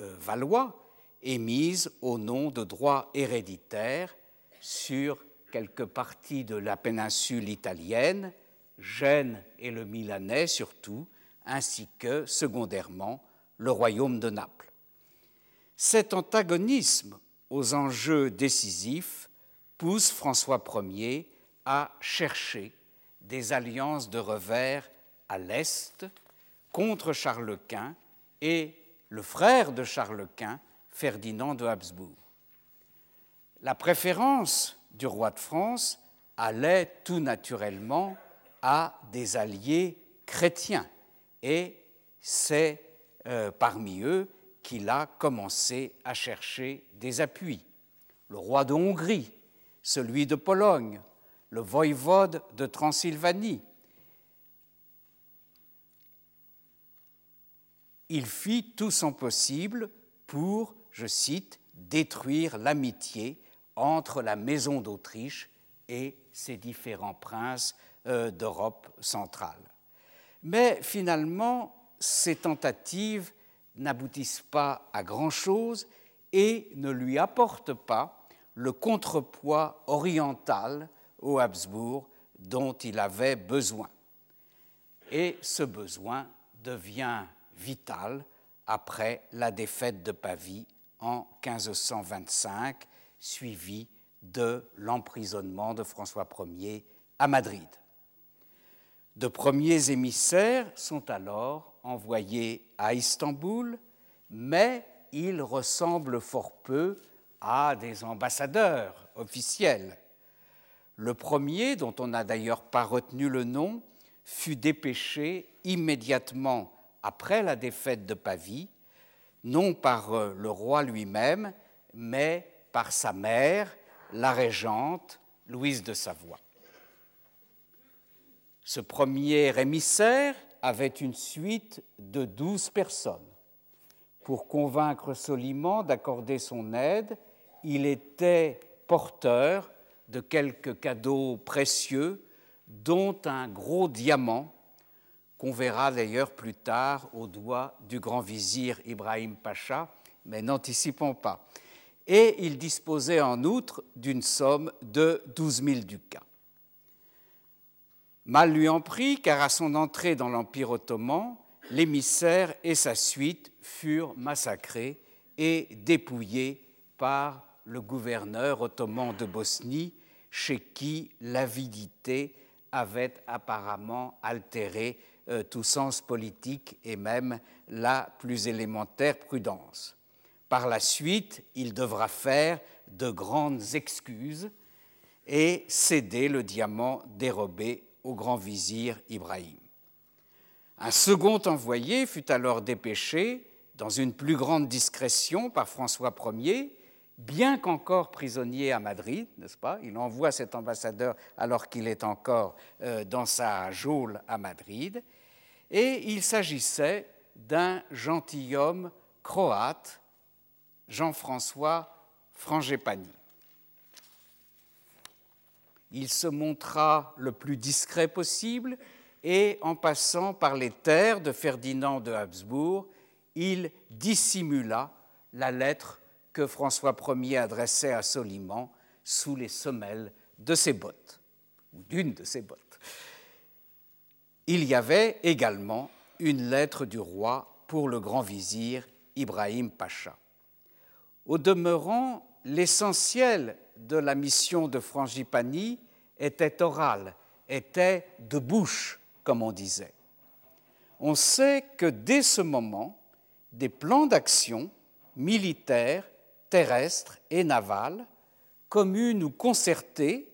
euh, valois émises au nom de droits héréditaires sur quelques parties de la péninsule italienne, Gênes et le Milanais surtout, ainsi que, secondairement, le royaume de Naples. Cet antagonisme aux enjeux décisifs pousse François Ier à chercher des alliances de revers à l'Est contre Charles Quint et le frère de Charles Quint, Ferdinand de Habsbourg. La préférence du roi de France allait tout naturellement à des alliés chrétiens et c'est euh, parmi eux qu'il a commencé à chercher des appuis. Le roi de Hongrie, celui de Pologne, le voïvode de Transylvanie. Il fit tout son possible pour, je cite, détruire l'amitié entre la maison d'Autriche et ses différents princes euh, d'Europe centrale. Mais finalement, ces tentatives n'aboutissent pas à grand-chose et ne lui apportent pas le contrepoids oriental au Habsbourg dont il avait besoin. Et ce besoin devient vital après la défaite de Pavie en 1525 suivi de l'emprisonnement de François Ier à Madrid. De premiers émissaires sont alors envoyés à Istanbul, mais ils ressemblent fort peu à des ambassadeurs officiels. Le premier, dont on n'a d'ailleurs pas retenu le nom, fut dépêché immédiatement après la défaite de Pavie, non par euh, le roi lui-même, mais par sa mère, la régente Louise de Savoie. Ce premier émissaire avait une suite de douze personnes. Pour convaincre Soliman d'accorder son aide, il était porteur de quelques cadeaux précieux, dont un gros diamant qu'on verra d'ailleurs plus tard au doigt du grand vizir Ibrahim Pacha, mais n'anticipons pas et il disposait en outre d'une somme de 12 000 ducats. Mal lui en prit, car à son entrée dans l'Empire ottoman, l'émissaire et sa suite furent massacrés et dépouillés par le gouverneur ottoman de Bosnie, chez qui l'avidité avait apparemment altéré euh, tout sens politique et même la plus élémentaire prudence. Par la suite, il devra faire de grandes excuses et céder le diamant dérobé au grand vizir Ibrahim. Un second envoyé fut alors dépêché, dans une plus grande discrétion, par François Ier, bien qu'encore prisonnier à Madrid, n'est-ce pas? Il envoie cet ambassadeur alors qu'il est encore euh, dans sa geôle à Madrid. Et il s'agissait d'un gentilhomme croate, Jean-François Frangipani. Il se montra le plus discret possible et en passant par les terres de Ferdinand de Habsbourg, il dissimula la lettre que François Ier adressait à Soliman sous les semelles de ses bottes, ou d'une de ses bottes. Il y avait également une lettre du roi pour le grand vizir Ibrahim Pacha. Au demeurant, l'essentiel de la mission de Frangipani était oral, était de bouche, comme on disait. On sait que dès ce moment, des plans d'action militaires, terrestres et navals, communes ou concertés,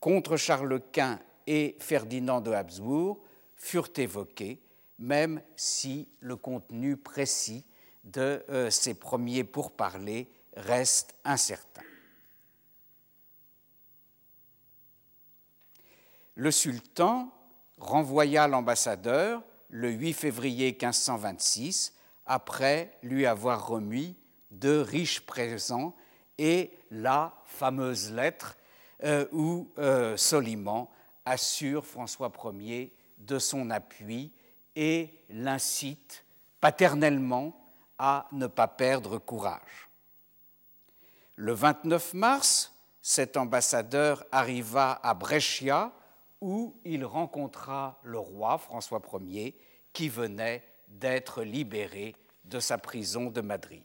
contre Charles Quint et Ferdinand de Habsbourg, furent évoqués, même si le contenu précis de euh, ces premiers pourparlers reste incertain. Le sultan renvoya l'ambassadeur le 8 février 1526 après lui avoir remis de riches présents et la fameuse lettre euh, où euh, Soliman assure François Ier de son appui et l'incite paternellement à ne pas perdre courage. Le 29 mars, cet ambassadeur arriva à Brescia où il rencontra le roi François Ier qui venait d'être libéré de sa prison de Madrid.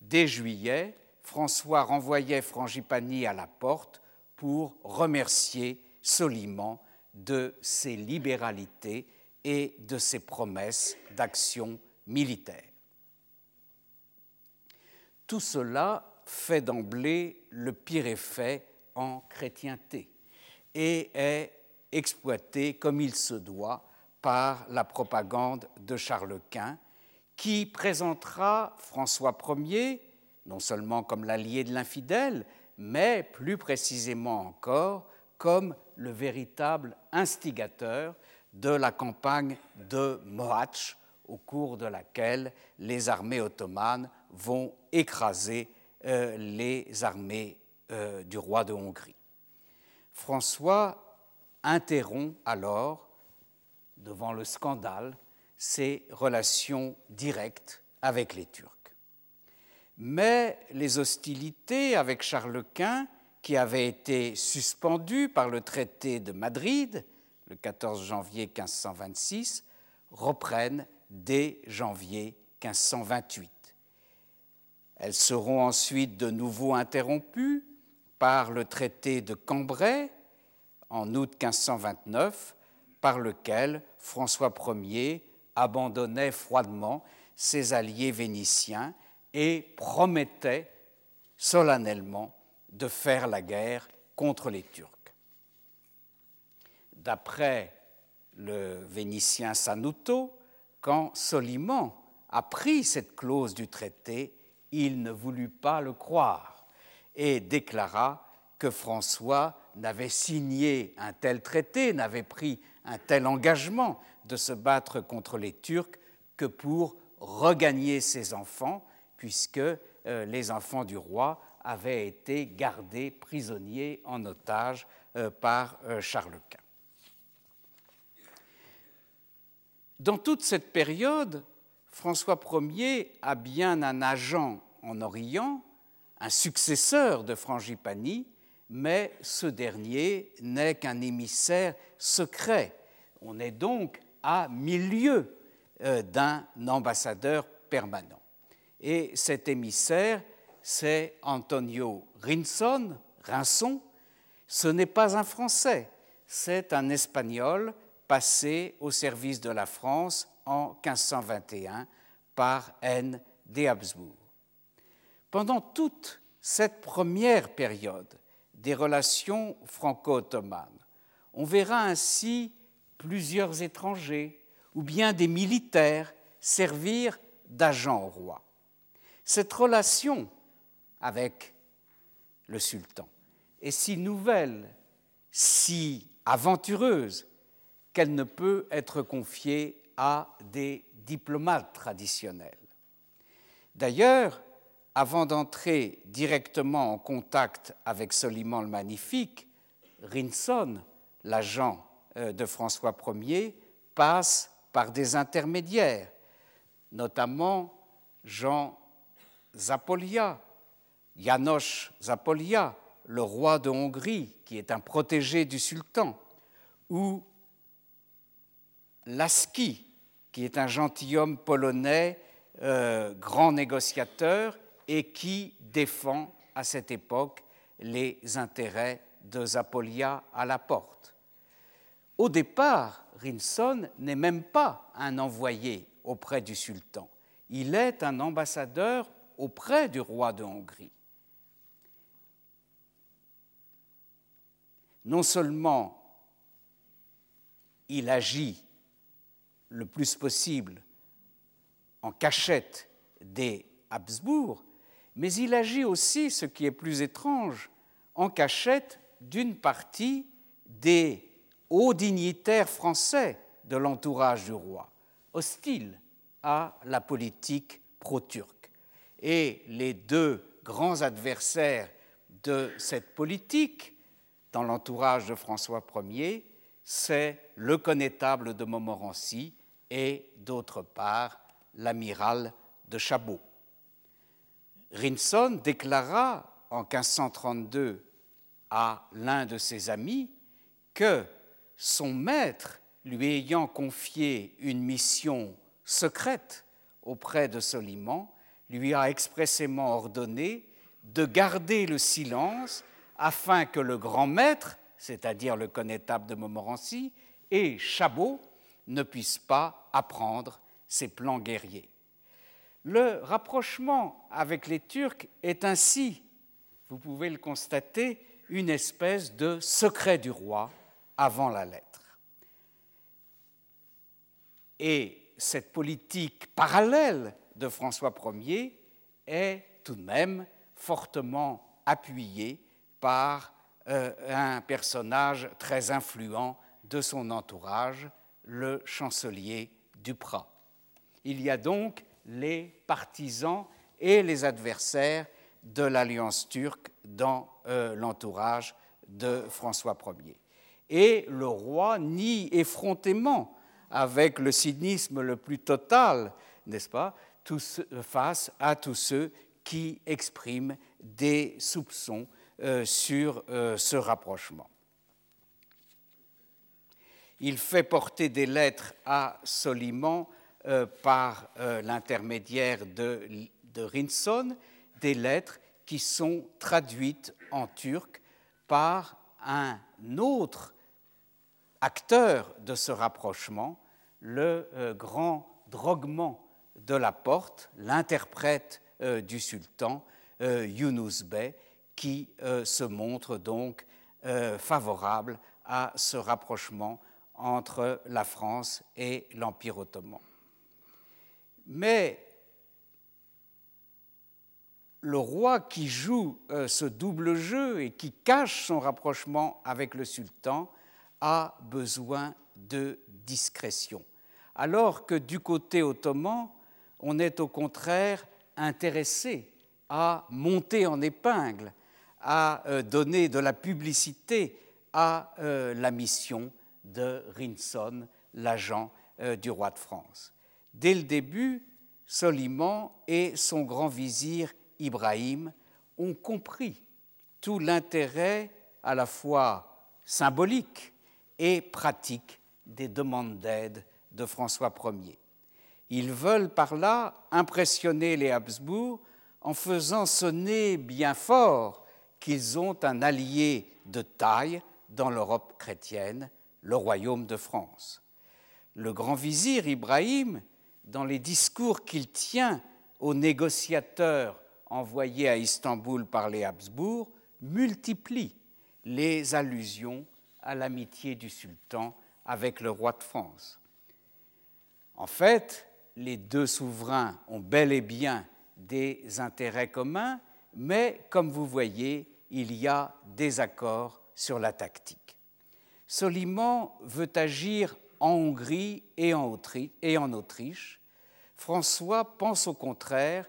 Dès juillet, François renvoyait Frangipani à la porte pour remercier Soliman de ses libéralités et de ses promesses d'action militaire. Tout cela fait d'emblée le pire effet en chrétienté et est exploité comme il se doit par la propagande de Charles Quint, qui présentera François Ier non seulement comme l'allié de l'infidèle, mais plus précisément encore comme le véritable instigateur de la campagne de Mohacs, au cours de laquelle les armées ottomanes vont écraser euh, les armées euh, du roi de Hongrie. François interrompt alors, devant le scandale, ses relations directes avec les Turcs. Mais les hostilités avec Charles Quint qui avait été suspendu par le traité de Madrid le 14 janvier 1526, reprennent dès janvier 1528. Elles seront ensuite de nouveau interrompues par le traité de Cambrai en août 1529, par lequel François Ier abandonnait froidement ses alliés vénitiens et promettait solennellement de faire la guerre contre les Turcs. D'après le Vénitien Sanuto, quand Soliman apprit cette clause du traité, il ne voulut pas le croire et déclara que François n'avait signé un tel traité, n'avait pris un tel engagement de se battre contre les Turcs que pour regagner ses enfants, puisque euh, les enfants du roi avaient été gardés prisonniers en otage euh, par euh, Charles Quint. Dans toute cette période, François Ier a bien un agent en Orient, un successeur de Frangipani, mais ce dernier n'est qu'un émissaire secret. On est donc à milieu euh, d'un ambassadeur permanent. Et cet émissaire c'est Antonio Rinson, Rinson. Ce n'est pas un Français, c'est un Espagnol passé au service de la France en 1521 par N. des Habsbourg. Pendant toute cette première période des relations franco-ottomanes, on verra ainsi plusieurs étrangers ou bien des militaires servir d'agents au roi. Cette relation avec le sultan est si nouvelle, si aventureuse, qu'elle ne peut être confiée à des diplomates traditionnels. D'ailleurs, avant d'entrer directement en contact avec Soliman le Magnifique, Rinson, l'agent euh, de François Ier, passe par des intermédiaires, notamment Jean Zapolia, János Zapolia, le roi de Hongrie, qui est un protégé du sultan, ou Lasky, qui est un gentilhomme polonais, euh, grand négociateur, et qui défend à cette époque les intérêts de Zapolia à la porte. Au départ, Rinson n'est même pas un envoyé auprès du sultan. Il est un ambassadeur auprès du roi de Hongrie. Non seulement il agit le plus possible en cachette des Habsbourg, mais il agit aussi, ce qui est plus étrange, en cachette d'une partie des hauts dignitaires français de l'entourage du roi, hostiles à la politique pro-turque. Et les deux grands adversaires de cette politique dans l'entourage de François Ier, c'est le connétable de Montmorency et d'autre part l'amiral de Chabot. Rinson déclara en 1532 à l'un de ses amis que son maître, lui ayant confié une mission secrète auprès de Soliman, lui a expressément ordonné de garder le silence afin que le grand maître, c'est-à-dire le connétable de Montmorency, et Chabot ne puissent pas apprendre ses plans guerriers. Le rapprochement avec les Turcs est ainsi, vous pouvez le constater, une espèce de secret du roi avant la lettre. Et cette politique parallèle de François Ier est tout de même fortement appuyée par euh, un personnage très influent de son entourage, le chancelier Duprat. Il y a donc les partisans et les adversaires de l'alliance turque dans euh, l'entourage de François Ier. Et le roi nie effrontément, avec le cynisme le plus total, n'est-ce pas, face à tous ceux qui expriment des soupçons euh, sur euh, ce rapprochement. Il fait porter des lettres à Soliman euh, par euh, l'intermédiaire de, de Rinson des lettres qui sont traduites en turc par un autre acteur de ce rapprochement, le euh, grand Drogman de la Porte, l'interprète du sultan, Yunus Bey, qui se montre donc favorable à ce rapprochement entre la France et l'Empire ottoman. Mais le roi qui joue euh, ce double jeu et qui cache son rapprochement avec le sultan a besoin de discrétion. Alors que du côté ottoman, on est au contraire intéressé à monter en épingle, à euh, donner de la publicité à euh, la mission de Rinson, l'agent du roi de France. Dès le début, Soliman et son grand vizir Ibrahim ont compris tout l'intérêt à la fois symbolique et pratique des demandes d'aide de François Ier. Ils veulent par là impressionner les Habsbourg en faisant sonner bien fort qu'ils ont un allié de taille dans l'Europe chrétienne, le royaume de France. Le grand vizir Ibrahim dans les discours qu'il tient aux négociateurs envoyés à Istanbul par les Habsbourg, multiplie les allusions à l'amitié du sultan avec le roi de France. En fait, les deux souverains ont bel et bien des intérêts communs, mais comme vous voyez, il y a des accords sur la tactique. Soliman veut agir en Hongrie et en Autriche. François pense au contraire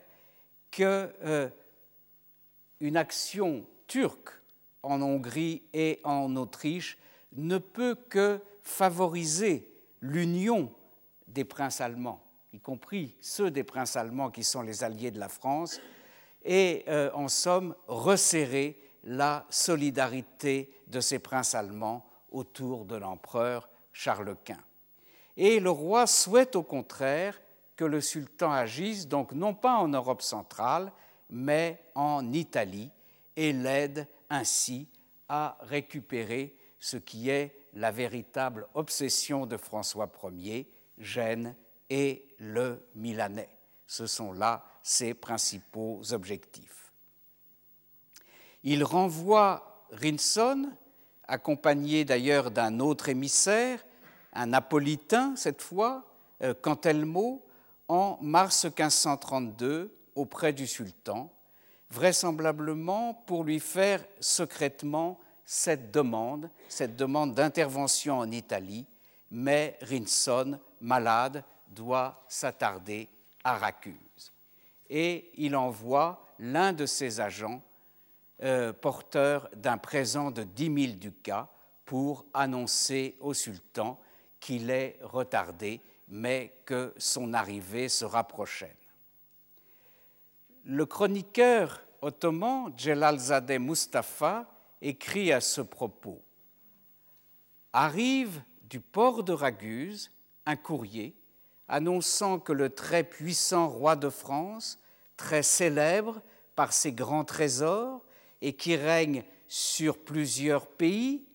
que euh, une action turque en Hongrie et en Autriche ne peut que favoriser l'union des princes allemands, y compris ceux des princes allemands qui sont les alliés de la France, et euh, en somme resserrer la solidarité de ces princes allemands autour de l'empereur Charles Quint. Et le roi souhaite au contraire que le sultan agisse donc non pas en Europe centrale, mais en Italie, et l'aide ainsi à récupérer ce qui est la véritable obsession de François Ier, Gênes et le Milanais. Ce sont là ses principaux objectifs. Il renvoie Rinson, accompagné d'ailleurs d'un autre émissaire, un napolitain cette fois, euh, Cantelmo, en mars 1532 auprès du sultan, vraisemblablement pour lui faire secrètement cette demande, cette demande d'intervention en Italie, mais Rinson, malade, doit s'attarder à Racuse. Et il envoie l'un de ses agents, euh, porteur d'un présent de 10 000 ducats, pour annoncer au sultan qu'il est retardé, mais que son arrivée sera prochaine. Le chroniqueur ottoman Jelalzadeh Mustafa écrit à ce propos Arrive du port de Raguse un courrier annonçant que le très puissant roi de France, très célèbre par ses grands trésors et qui règne sur plusieurs pays,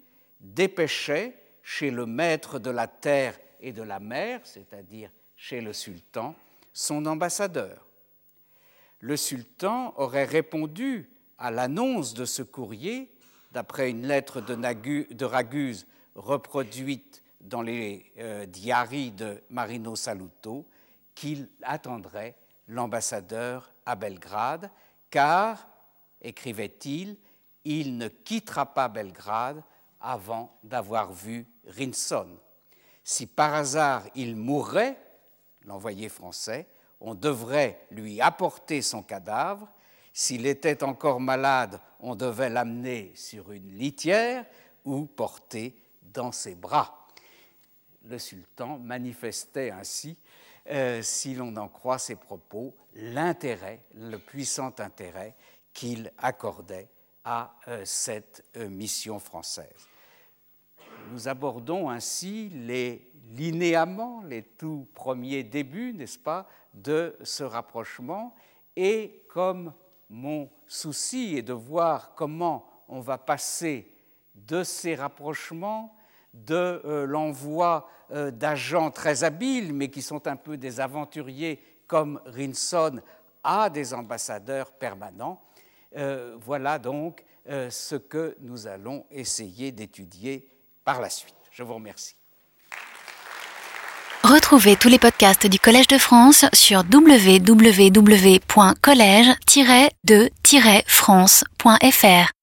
dépêchait chez le maître de la terre et de la mer, c'est-à-dire chez le sultan, son ambassadeur. Le sultan aurait répondu à l'annonce de ce courrier d'après une lettre de, Raguse reproduite dans les euh, diaries de Marino Saluto, qu'il attendrait l'ambassadeur à Belgrade, car, écrivait-il, il ne quittera pas Belgrade avant d'avoir vu Rinson. Si par hasard il mourrait, l'envoyé français, on devrait lui apporter son cadavre s'il était encore malade, on devait l'amener sur une litière ou porter dans ses bras. Le sultan manifestait ainsi, euh, si l'on en croit ses propos, l'intérêt, le puissant intérêt qu'il accordait à euh, cette euh, mission française. Nous abordons ainsi les linéaments, les tout premiers débuts, n'est-ce pas, de ce rapprochement, et comme mon souci est de voir comment on va passer de ces rapprochements, de euh, l'envoi d'agents très habiles, mais qui sont un peu des aventuriers comme Rinson, à des ambassadeurs permanents. Euh, voilà donc ce que nous allons essayer d'étudier par la suite. Je vous remercie. Retrouvez tous les podcasts du Collège de France sur www.collège-de-france.fr.